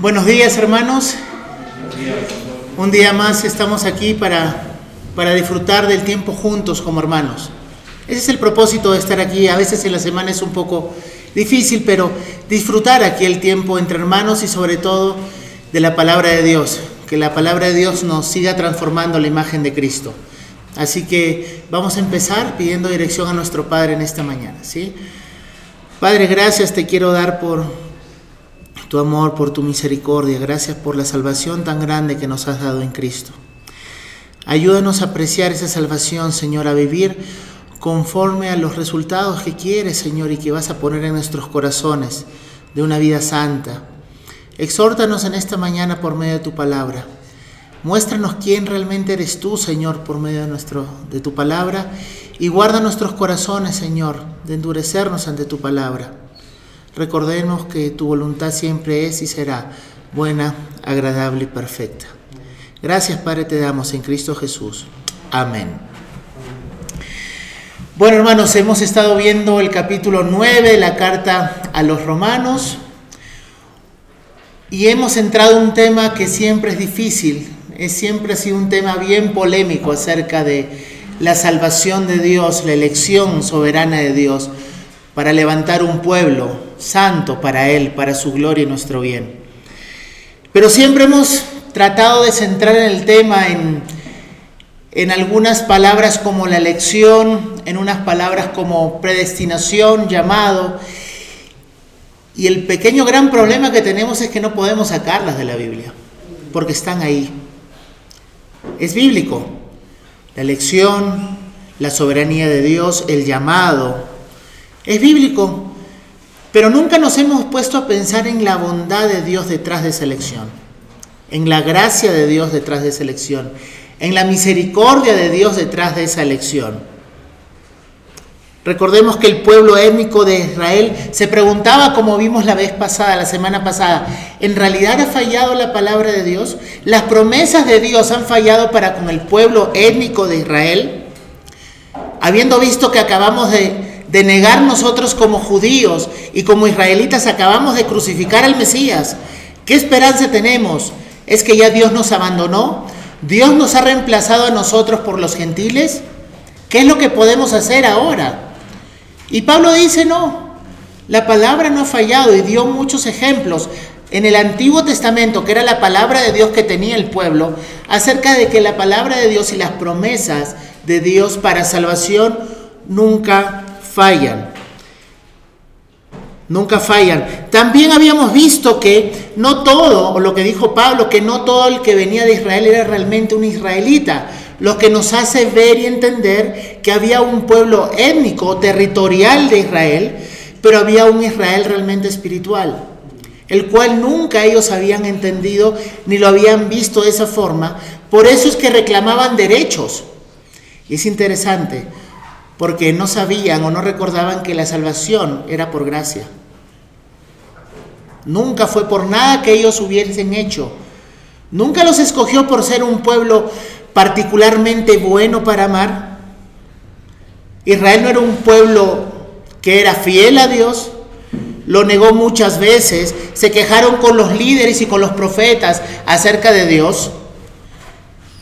Buenos días hermanos. Un día más estamos aquí para, para disfrutar del tiempo juntos como hermanos. Ese es el propósito de estar aquí. A veces en la semana es un poco difícil, pero disfrutar aquí el tiempo entre hermanos y sobre todo de la palabra de Dios. Que la palabra de Dios nos siga transformando la imagen de Cristo. Así que vamos a empezar pidiendo dirección a nuestro Padre en esta mañana. ¿sí? Padre, gracias te quiero dar por tu amor, por tu misericordia. Gracias por la salvación tan grande que nos has dado en Cristo. Ayúdanos a apreciar esa salvación, Señor, a vivir conforme a los resultados que quieres, Señor, y que vas a poner en nuestros corazones de una vida santa. Exhórtanos en esta mañana por medio de tu palabra. Muéstranos quién realmente eres tú, Señor, por medio de, nuestro, de tu palabra, y guarda nuestros corazones, Señor, de endurecernos ante tu palabra. Recordemos que tu voluntad siempre es y será buena, agradable y perfecta. Gracias Padre te damos en Cristo Jesús. Amén. Bueno hermanos, hemos estado viendo el capítulo 9 de la carta a los romanos y hemos entrado en un tema que siempre es difícil, es siempre ha sido un tema bien polémico acerca de la salvación de Dios, la elección soberana de Dios para levantar un pueblo santo para Él, para su gloria y nuestro bien. Pero siempre hemos tratado de centrar en el tema en, en algunas palabras como la elección, en unas palabras como predestinación, llamado. Y el pequeño gran problema que tenemos es que no podemos sacarlas de la Biblia, porque están ahí. Es bíblico. La elección, la soberanía de Dios, el llamado, es bíblico, pero nunca nos hemos puesto a pensar en la bondad de Dios detrás de esa elección, en la gracia de Dios detrás de esa elección, en la misericordia de Dios detrás de esa elección. Recordemos que el pueblo étnico de Israel se preguntaba, como vimos la vez pasada, la semana pasada, ¿en realidad ha fallado la palabra de Dios? ¿Las promesas de Dios han fallado para con el pueblo étnico de Israel? Habiendo visto que acabamos de de negar nosotros como judíos y como israelitas acabamos de crucificar al Mesías. ¿Qué esperanza tenemos? ¿Es que ya Dios nos abandonó? ¿Dios nos ha reemplazado a nosotros por los gentiles? ¿Qué es lo que podemos hacer ahora? Y Pablo dice, no, la palabra no ha fallado y dio muchos ejemplos en el Antiguo Testamento, que era la palabra de Dios que tenía el pueblo, acerca de que la palabra de Dios y las promesas de Dios para salvación nunca fallan. Nunca fallan. También habíamos visto que no todo, o lo que dijo Pablo, que no todo el que venía de Israel era realmente un israelita. Lo que nos hace ver y entender que había un pueblo étnico, territorial de Israel, pero había un Israel realmente espiritual, el cual nunca ellos habían entendido ni lo habían visto de esa forma. Por eso es que reclamaban derechos. Y es interesante, porque no sabían o no recordaban que la salvación era por gracia. Nunca fue por nada que ellos hubiesen hecho. Nunca los escogió por ser un pueblo particularmente bueno para amar. Israel no era un pueblo que era fiel a Dios, lo negó muchas veces, se quejaron con los líderes y con los profetas acerca de Dios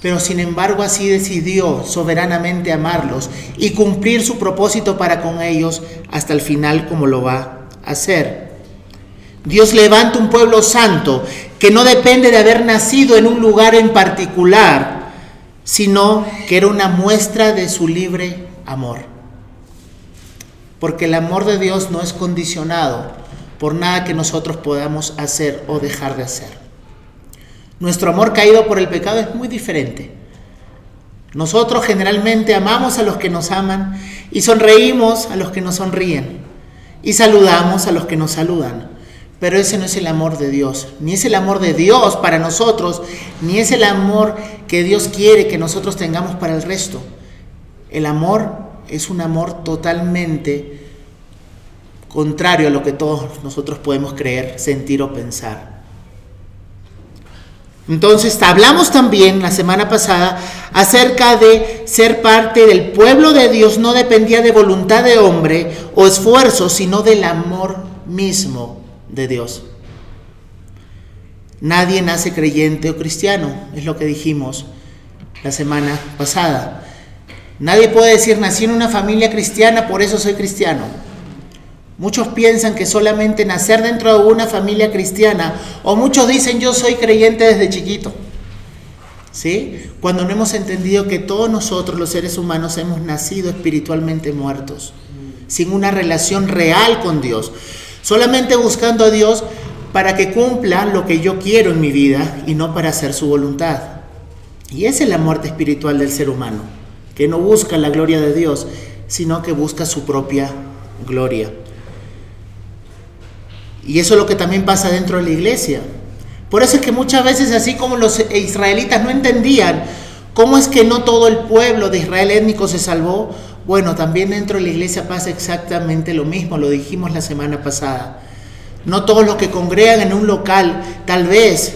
pero sin embargo así decidió soberanamente amarlos y cumplir su propósito para con ellos hasta el final como lo va a hacer. Dios levanta un pueblo santo que no depende de haber nacido en un lugar en particular, sino que era una muestra de su libre amor. Porque el amor de Dios no es condicionado por nada que nosotros podamos hacer o dejar de hacer. Nuestro amor caído por el pecado es muy diferente. Nosotros generalmente amamos a los que nos aman y sonreímos a los que nos sonríen y saludamos a los que nos saludan. Pero ese no es el amor de Dios, ni es el amor de Dios para nosotros, ni es el amor que Dios quiere que nosotros tengamos para el resto. El amor es un amor totalmente contrario a lo que todos nosotros podemos creer, sentir o pensar. Entonces hablamos también la semana pasada acerca de ser parte del pueblo de Dios no dependía de voluntad de hombre o esfuerzo, sino del amor mismo de Dios. Nadie nace creyente o cristiano, es lo que dijimos la semana pasada. Nadie puede decir, nací en una familia cristiana, por eso soy cristiano. Muchos piensan que solamente nacer dentro de una familia cristiana, o muchos dicen, yo soy creyente desde chiquito. ¿Sí? Cuando no hemos entendido que todos nosotros, los seres humanos, hemos nacido espiritualmente muertos, sin una relación real con Dios, solamente buscando a Dios para que cumpla lo que yo quiero en mi vida y no para hacer su voluntad. Y esa es la muerte espiritual del ser humano, que no busca la gloria de Dios, sino que busca su propia gloria. Y eso es lo que también pasa dentro de la iglesia. Por eso es que muchas veces, así como los israelitas no entendían cómo es que no todo el pueblo de Israel étnico se salvó, bueno, también dentro de la iglesia pasa exactamente lo mismo, lo dijimos la semana pasada. No todos los que congregan en un local tal vez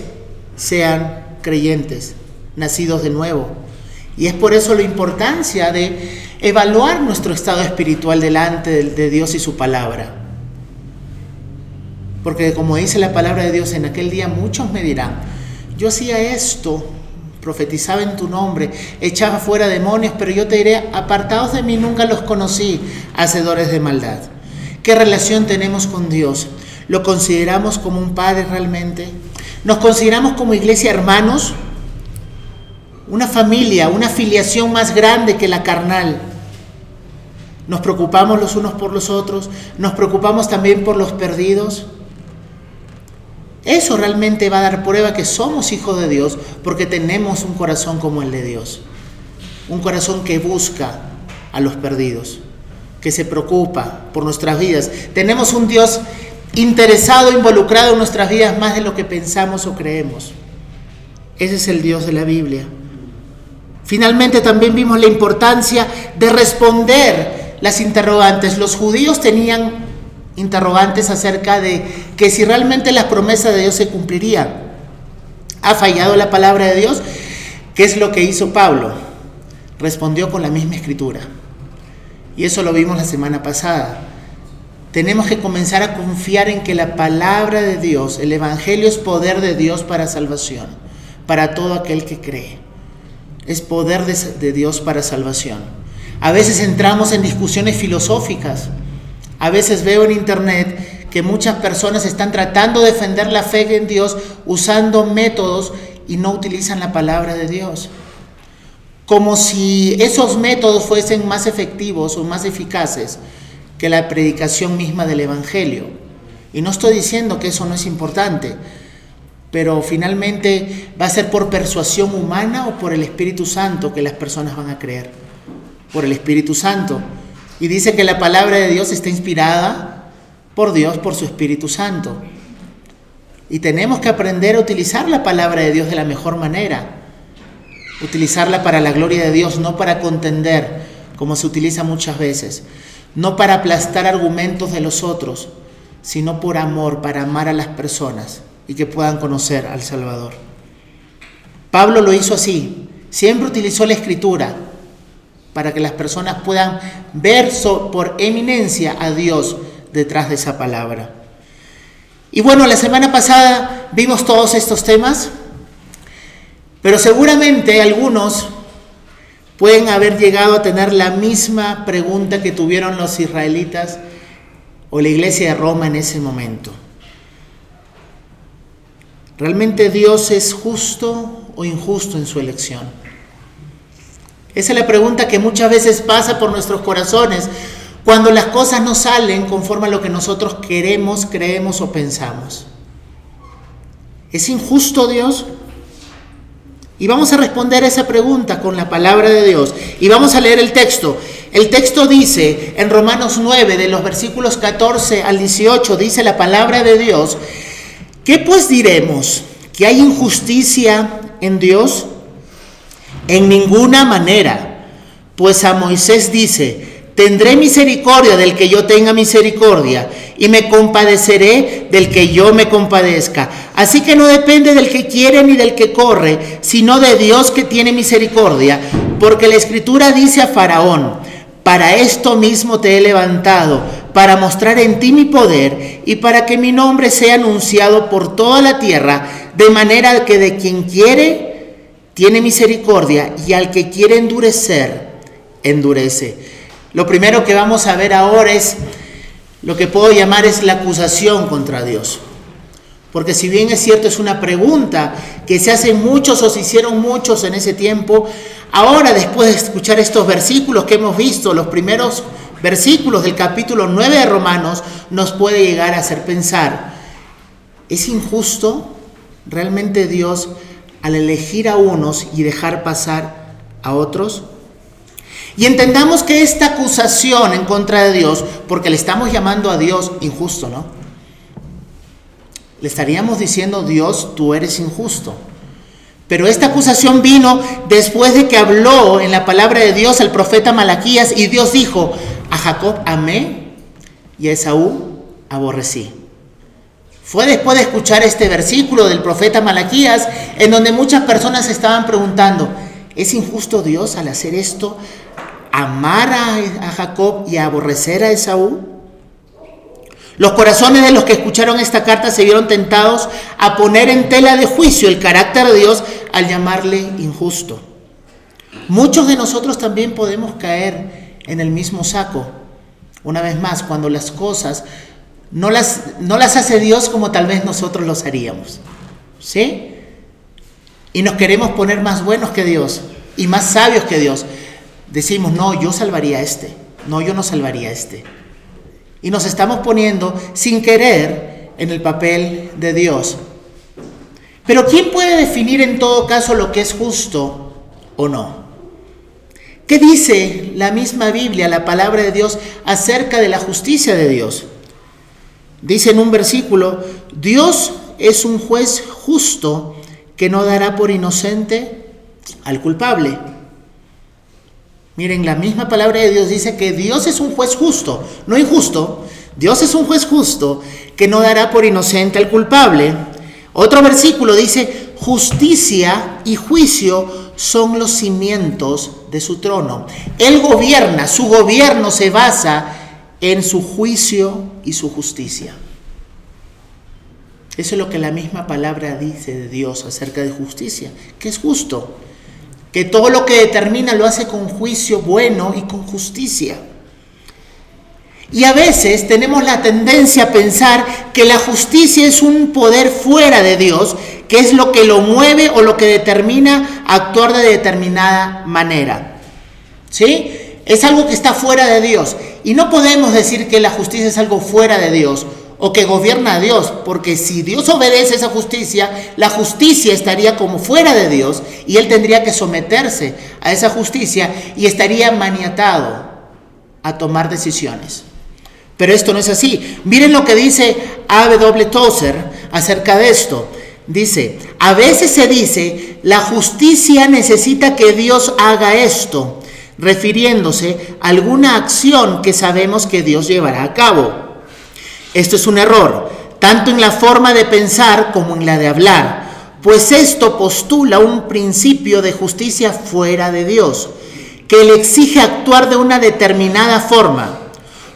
sean creyentes, nacidos de nuevo. Y es por eso la importancia de evaluar nuestro estado espiritual delante de, Dios y su palabra. Porque como dice la palabra de Dios, en aquel día muchos me dirán, yo hacía esto, profetizaba en tu nombre, echaba fuera demonios, pero yo te diré, apartados de mí nunca los conocí, hacedores de maldad. ¿Qué relación tenemos con Dios? ¿Lo consideramos como un padre realmente? ¿Nos consideramos como iglesia hermanos? Una familia, una filiación más grande que la carnal. Nos preocupamos los unos por los otros, nos preocupamos también por los perdidos. Eso realmente va a dar prueba que somos hijos de Dios porque tenemos un corazón como el de Dios. Un corazón que busca a los perdidos, que se preocupa por nuestras vidas. Tenemos un Dios interesado, involucrado en nuestras vidas más de lo que pensamos o creemos. Ese es el Dios de la Biblia. Finalmente también vimos la importancia de responder las interrogantes. Los judíos tenían interrogantes acerca de que si realmente las promesas de Dios se cumplirían. ¿Ha fallado la palabra de Dios? ¿Qué es lo que hizo Pablo? Respondió con la misma escritura. Y eso lo vimos la semana pasada. Tenemos que comenzar a confiar en que la palabra de Dios, el Evangelio es poder de Dios para salvación, para todo aquel que cree. Es poder de, Dios para salvación. A veces entramos en discusiones filosóficas. A veces veo en internet que muchas personas están tratando de defender la fe en Dios usando métodos y no utilizan la palabra de Dios. Como si esos métodos fuesen más efectivos o más eficaces que la predicación misma del Evangelio. Y no estoy diciendo que eso no es importante, pero finalmente va a ser por persuasión humana o por el Espíritu Santo que las personas van a creer. Por el Espíritu Santo. Y dice que la palabra de Dios está inspirada por Dios, por su Espíritu Santo. Y tenemos que aprender a utilizar la palabra de Dios de la mejor manera. Utilizarla para la gloria de Dios, no para contender, como se utiliza muchas veces no para aplastar argumentos de los otros, sino por amor, para amar a las personas y que puedan conocer al Salvador. Pablo lo hizo así, siempre utilizó la escritura para que las personas puedan ver por eminencia a Dios detrás de esa palabra. Y bueno, la semana pasada vimos todos estos temas, pero seguramente algunos pueden haber llegado a tener la misma pregunta que tuvieron los israelitas o la iglesia de Roma en ese momento. ¿Realmente Dios es justo o injusto en su elección? Esa es la pregunta que muchas veces pasa por nuestros corazones cuando las cosas no salen conforme a lo que nosotros queremos, creemos o pensamos. ¿Es injusto Dios? Y vamos a responder esa pregunta con la palabra de Dios. Y vamos a leer el texto. El texto dice en Romanos 9, de los versículos 14 al 18, dice la palabra de Dios, ¿qué pues diremos? ¿Que hay injusticia en Dios? En ninguna manera. Pues a Moisés dice, Tendré misericordia del que yo tenga misericordia y me compadeceré del que yo me compadezca. Así que no depende del que quiere ni del que corre, sino de Dios que tiene misericordia. Porque la escritura dice a Faraón, para esto mismo te he levantado, para mostrar en ti mi poder y para que mi nombre sea anunciado por toda la tierra, de manera que de quien quiere, tiene misericordia y al que quiere endurecer, endurece. Lo primero que vamos a ver ahora es lo que puedo llamar es la acusación contra Dios. Porque si bien es cierto, es una pregunta que se hacen muchos o se hicieron muchos en ese tiempo, ahora después de escuchar estos versículos que hemos visto, los primeros versículos del capítulo 9 de Romanos, nos puede llegar a hacer pensar, ¿es injusto realmente Dios al elegir a unos y dejar pasar a otros? Y entendamos que esta acusación en contra de Dios, porque le estamos llamando a Dios injusto, ¿no? Le estaríamos diciendo, Dios, tú eres injusto. Pero esta acusación vino después de que habló en la palabra de Dios el profeta Malaquías y Dios dijo, a Jacob amé y a Esaú aborrecí. Fue después de escuchar este versículo del profeta Malaquías en donde muchas personas estaban preguntando, ¿es injusto Dios al hacer esto? ¿Amar a, Jacob y aborrecer a Esaú? Los corazones de los que escucharon esta carta se vieron tentados a poner en tela de juicio el carácter de Dios al llamarle injusto. Muchos de nosotros también podemos caer en el mismo saco. Una vez más, cuando las cosas no las, no las hace Dios como tal vez nosotros los haríamos. ¿Sí? Y nos queremos poner más buenos que Dios y más sabios que Dios. Decimos, no, yo salvaría a este. No, yo no salvaría a este. Y nos estamos poniendo sin querer en el papel de Dios. Pero ¿quién puede definir en todo caso lo que es justo o no? ¿Qué dice la misma Biblia, la palabra de Dios, acerca de la justicia de Dios? Dice en un versículo, Dios es un juez justo que no dará por inocente al culpable. Miren, la misma palabra de Dios dice que Dios es un juez justo, no injusto. Dios es un juez justo que no dará por inocente al culpable. Otro versículo dice, justicia y juicio son los cimientos de su trono. Él gobierna, su gobierno se basa en su juicio y su justicia. Eso es lo que la misma palabra dice de Dios acerca de justicia, que es justo que todo lo que determina lo hace con juicio bueno y con justicia. Y a veces tenemos la tendencia a pensar que la justicia es un poder fuera de Dios, que es lo que lo mueve o lo que determina actuar de determinada manera. ¿Sí? Es algo que está fuera de Dios. Y no podemos decir que la justicia es algo fuera de Dios, o que gobierna a Dios, porque si Dios obedece esa justicia, la justicia estaría como fuera de Dios y él tendría que someterse a esa justicia y estaría maniatado a tomar decisiones. Pero esto no es así. Miren lo que dice A.W. Tozer acerca de esto. Dice, a veces se dice, la justicia necesita que Dios haga esto, refiriéndose a alguna acción que sabemos que Dios llevará a cabo. Esto es un error, tanto en la forma de pensar como en la de hablar, pues esto postula un principio de justicia fuera de Dios, que le exige actuar de una determinada forma.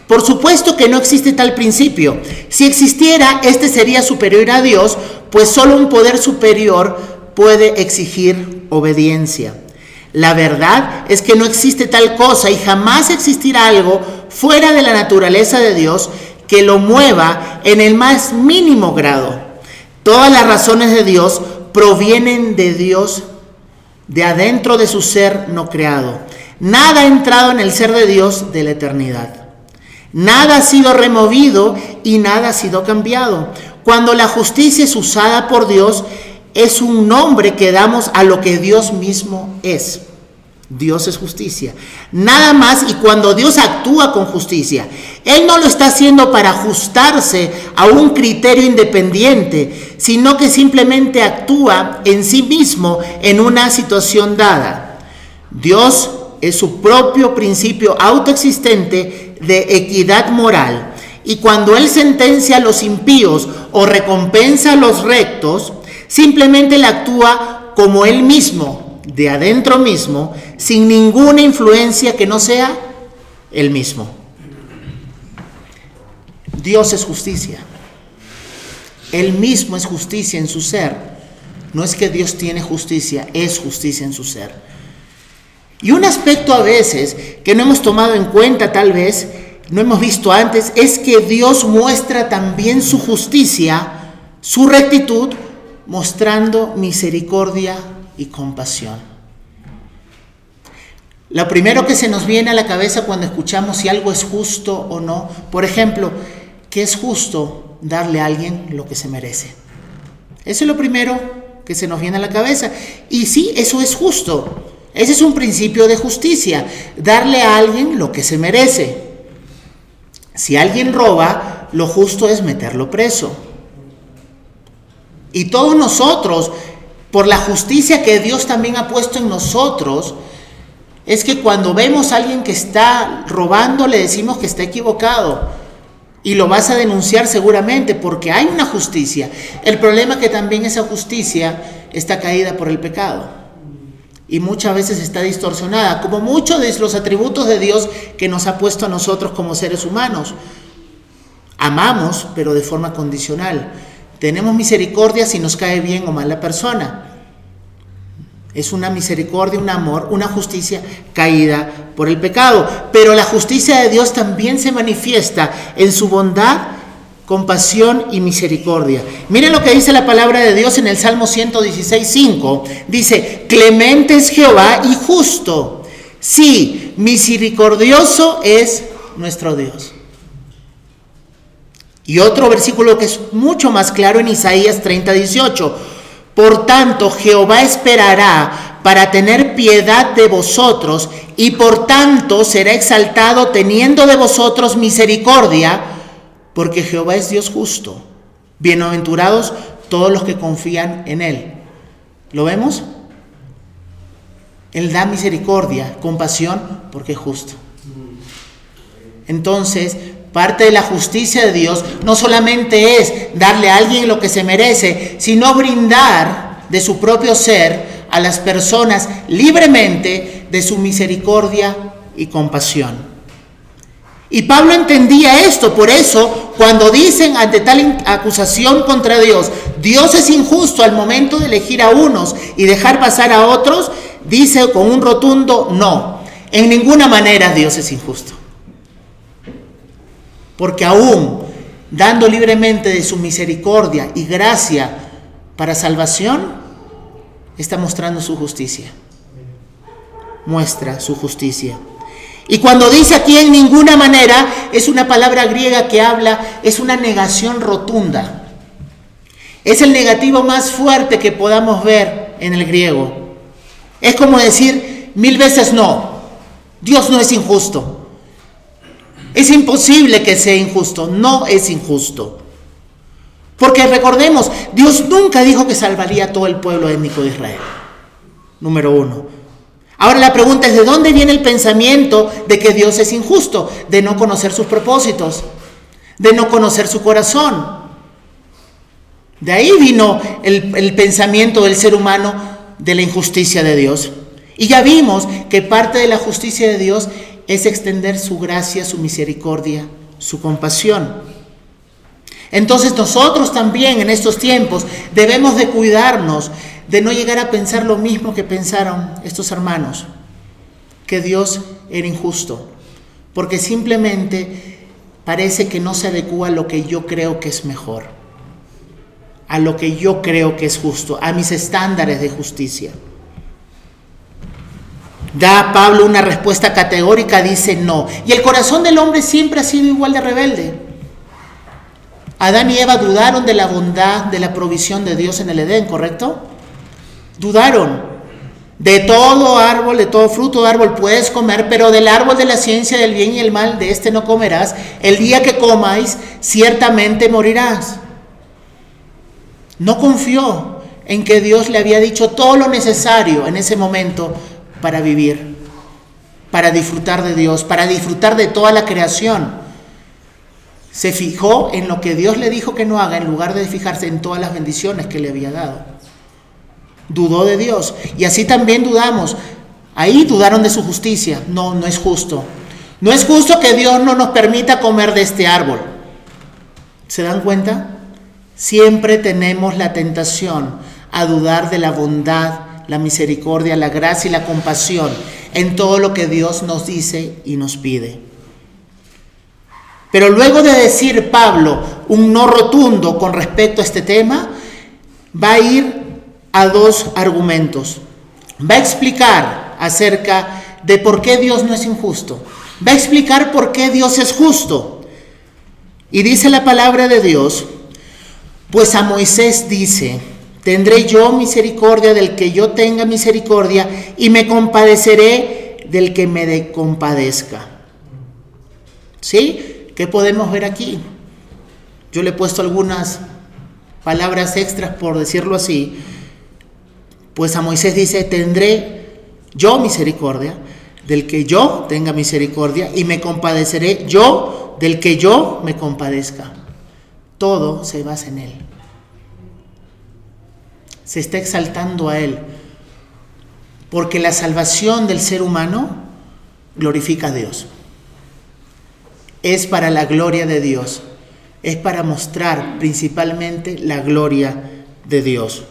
Por supuesto que no existe tal principio. Si existiera, este sería superior a Dios, pues solo un poder superior puede exigir obediencia. La verdad es que no existe tal cosa y jamás existirá algo fuera de la naturaleza de Dios que lo mueva en el más mínimo grado. Todas las razones de Dios provienen de Dios, de adentro de su ser no creado. Nada ha entrado en el ser de Dios de la eternidad. Nada ha sido removido y nada ha sido cambiado. Cuando la justicia es usada por Dios, es un nombre que damos a lo que Dios mismo es. Dios es justicia. Nada más y cuando Dios actúa con justicia, Él no lo está haciendo para ajustarse a un criterio independiente, sino que simplemente actúa en sí mismo en una situación dada. Dios es su propio principio autoexistente de equidad moral. Y cuando Él sentencia a los impíos o recompensa a los rectos, simplemente le actúa como Él mismo, de adentro mismo, sin ninguna influencia que no sea Él mismo. Dios es justicia. Él mismo es justicia en su ser. No es que Dios tiene justicia, es justicia en su ser. Y un aspecto a veces que no hemos tomado en cuenta tal vez, no hemos visto antes, es que Dios muestra también su justicia, su rectitud, mostrando misericordia y compasión. Lo primero que se nos viene a la cabeza cuando escuchamos si algo es justo o no, por ejemplo, que es justo darle a alguien lo que se merece. Eso es lo primero que se nos viene a la cabeza. Y sí, eso es justo. Ese es un principio de justicia, darle a alguien lo que se merece. Si alguien roba, lo justo es meterlo preso. Y todos nosotros, por la justicia que Dios también ha puesto en nosotros, es que cuando vemos a alguien que está robando, le decimos que está equivocado. Y lo vas a denunciar seguramente porque hay una justicia. El problema es que también esa justicia está caída por el pecado. Y muchas veces está distorsionada, como muchos de los atributos de Dios que nos ha puesto a nosotros como seres humanos. Amamos, pero de forma condicional. Tenemos misericordia si nos cae bien o mal la persona. Es una misericordia, un amor, una justicia caída por el pecado. Pero la justicia de Dios también se manifiesta en su bondad, compasión y misericordia. Miren lo que dice la palabra de Dios en el Salmo 116, 5. Dice, clemente es Jehová y justo. Sí, misericordioso es nuestro Dios. Y otro versículo que es mucho más claro en Isaías 30, 18. Por tanto, Jehová esperará para tener piedad de vosotros y por tanto será exaltado teniendo de vosotros misericordia, porque Jehová es Dios justo. Bienaventurados todos los que confían en Él. ¿Lo vemos? Él da misericordia, compasión, porque es justo. Entonces, Parte de la justicia de Dios no solamente es darle a alguien lo que se merece, sino brindar de su propio ser a las personas libremente de su misericordia y compasión. Y Pablo entendía esto, por eso cuando dicen ante tal acusación contra Dios, Dios es injusto al momento de elegir a unos y dejar pasar a otros, dice con un rotundo no, en ninguna manera Dios es injusto. Porque aún dando libremente de su misericordia y gracia para salvación, está mostrando su justicia. Muestra su justicia. Y cuando dice aquí en ninguna manera, es una palabra griega que habla, es una negación rotunda. Es el negativo más fuerte que podamos ver en el griego. Es como decir mil veces no. Dios no es injusto. Es imposible que sea injusto, no es injusto. Porque recordemos, Dios nunca dijo que salvaría a todo el pueblo étnico de Israel. Número uno. Ahora la pregunta es, ¿de dónde viene el pensamiento de que Dios es injusto? De no conocer sus propósitos, de no conocer su corazón. De ahí vino el, el pensamiento del ser humano de la injusticia de Dios. Y ya vimos que parte de la justicia de Dios es extender su gracia, su misericordia, su compasión. Entonces nosotros también en estos tiempos debemos de cuidarnos de no llegar a pensar lo mismo que pensaron estos hermanos, que Dios era injusto, porque simplemente parece que no se adecua a lo que yo creo que es mejor, a lo que yo creo que es justo, a mis estándares de justicia. Da Pablo una respuesta categórica, dice no. Y el corazón del hombre siempre ha sido igual de rebelde. Adán y Eva dudaron de la bondad, de la provisión de Dios en el Edén, ¿correcto? Dudaron. De todo árbol, de todo fruto de árbol puedes comer, pero del árbol de la ciencia del bien y el mal, de este no comerás. El día que comáis, ciertamente morirás. No confió en que Dios le había dicho todo lo necesario en ese momento para vivir, para disfrutar de Dios, para disfrutar de toda la creación. Se fijó en lo que Dios le dijo que no haga en lugar de fijarse en todas las bendiciones que le había dado. Dudó de Dios. Y así también dudamos. Ahí dudaron de su justicia. No, no es justo. No es justo que Dios no nos permita comer de este árbol. ¿Se dan cuenta? Siempre tenemos la tentación a dudar de la bondad, la misericordia, la gracia y la compasión en todo lo que Dios nos dice y nos pide. Pero luego de decir Pablo un no rotundo con respecto a este tema, va a ir a dos argumentos. Va a explicar acerca de por qué Dios no es injusto. Va a explicar por qué Dios es justo. Y dice la palabra de Dios, pues a Moisés dice, tendré yo misericordia del que yo tenga misericordia y me compadeceré del que me compadezca. ¿Sí? ¿Qué podemos ver aquí? Yo le he puesto algunas palabras extras por decirlo así. Pues a Moisés dice, tendré yo misericordia del que yo tenga misericordia y me compadeceré yo del que yo me compadezca. Todo se basa en Él. Se está exaltando a Él. Porque la salvación del ser humano glorifica a Dios es para la gloria de Dios, es para mostrar principalmente la gloria de Dios.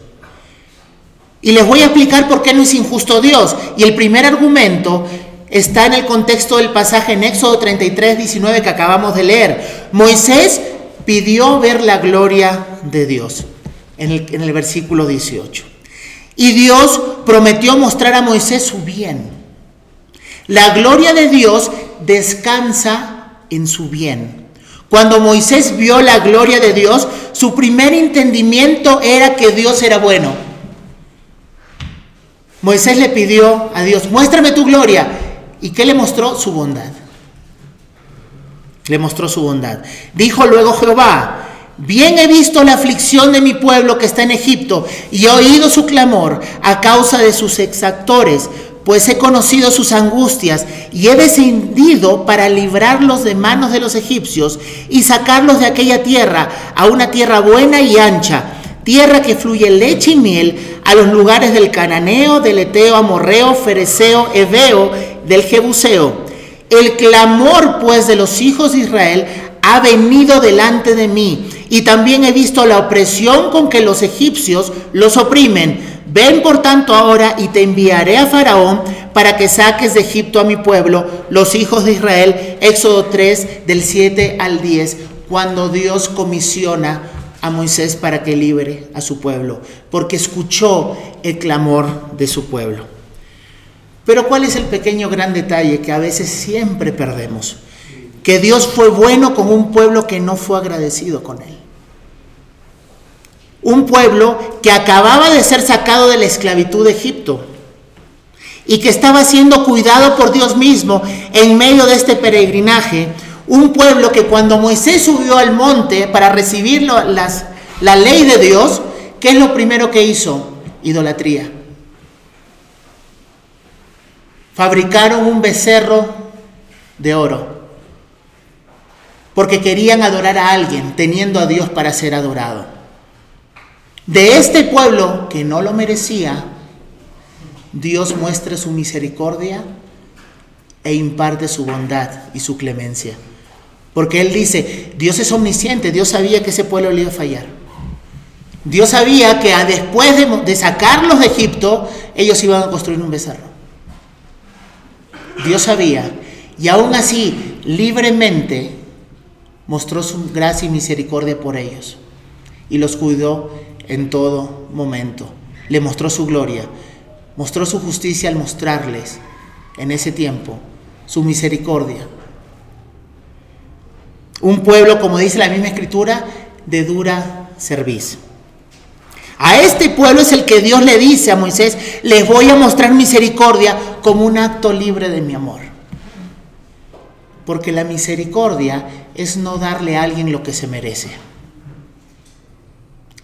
Y les voy a explicar por qué no es injusto Dios. Y el primer argumento está en el contexto del pasaje en Éxodo 33, 19 que acabamos de leer. Moisés pidió ver la gloria de Dios en el, versículo 18. Y Dios prometió mostrar a Moisés su bien. La gloria de Dios descansa en su bien. Cuando Moisés vio la gloria de Dios, su primer entendimiento era que Dios era bueno. Moisés le pidió a Dios, muéstrame tu gloria. ¿Y qué le mostró? Su bondad. Le mostró su bondad. Dijo luego Jehová, bien he visto la aflicción de mi pueblo que está en Egipto y he oído su clamor a causa de sus exactores pues he conocido sus angustias y he descendido para librarlos de manos de los egipcios y sacarlos de aquella tierra a una tierra buena y ancha, tierra que fluye leche y miel, a los lugares del cananeo, del eteo, amorreo, fereceo, eveo, del jebuseo. El clamor pues de los hijos de Israel ha venido delante de mí y también he visto la opresión con que los egipcios los oprimen Ven por tanto ahora y te enviaré a Faraón para que saques de Egipto a mi pueblo, los hijos de Israel. Éxodo 3 del 7 al 10, cuando Dios comisiona a Moisés para que libere a su pueblo, porque escuchó el clamor de su pueblo. Pero ¿cuál es el pequeño gran detalle que a veces siempre perdemos? Que Dios fue bueno con un pueblo que no fue agradecido con él un pueblo que acababa de ser sacado de la esclavitud de Egipto y que estaba siendo cuidado por Dios mismo en medio de este peregrinaje. Un pueblo que cuando Moisés subió al monte para recibir las, la ley de Dios, ¿qué es lo primero que hizo? Idolatría. Fabricaron un becerro de oro porque querían adorar a alguien teniendo a Dios para ser adorado de este pueblo que no lo merecía, Dios muestra su misericordia e imparte su bondad y su clemencia. Porque Él dice, Dios es omnisciente, Dios sabía que ese pueblo le iba a fallar. Dios sabía que después de, sacarlos de Egipto, ellos iban a construir un becerro. Dios sabía, y aún así, libremente, mostró su gracia y misericordia por ellos, y los cuidó en todo momento. Le mostró su gloria, mostró su justicia al mostrarles en ese tiempo su misericordia. Un pueblo, como dice la misma escritura, de dura servicio. A este pueblo es el que Dios le dice a Moisés, les voy a mostrar misericordia como un acto libre de mi amor. Porque la misericordia es no darle a alguien lo que se merece.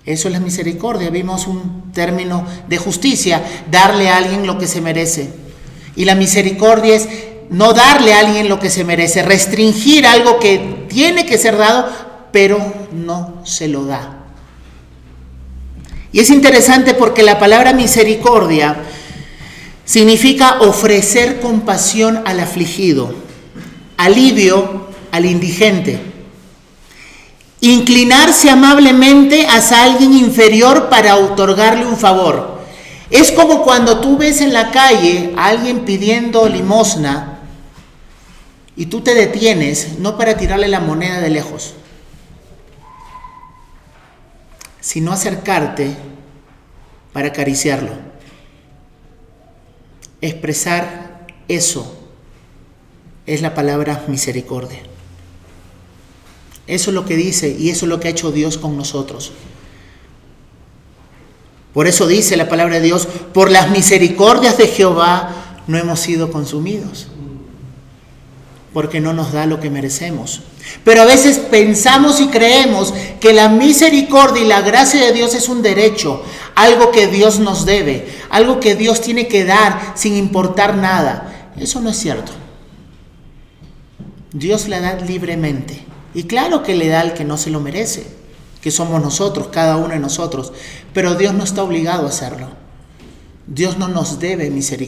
Eso es la misericordia. Vimos un término de justicia, darle a alguien lo que se merece. Y la misericordia es no darle a alguien lo que se merece, restringir algo que tiene que ser dado, pero no se lo da. Y es interesante porque la palabra misericordia significa ofrecer compasión al afligido, alivio al indigente. Inclinarse amablemente hacia alguien inferior para otorgarle un favor. Es como cuando tú ves en la calle a alguien pidiendo limosna y tú te detienes, no para tirarle la moneda de lejos, sino acercarte para acariciarlo. Expresar eso es la palabra misericordia. Eso es lo que dice y eso es lo que ha hecho Dios con nosotros. Por eso dice la palabra de Dios, por las misericordias de Jehová no hemos sido consumidos, porque no nos da lo que merecemos. Pero a veces pensamos y creemos que la misericordia y la gracia de Dios es un derecho, algo que Dios nos debe, algo que Dios tiene que dar sin importar nada. Eso no es cierto. Dios la da libremente. Y claro que le da al que no se lo merece, que somos nosotros, cada uno de nosotros. Pero Dios no está obligado a hacerlo. Dios no nos debe misericordia.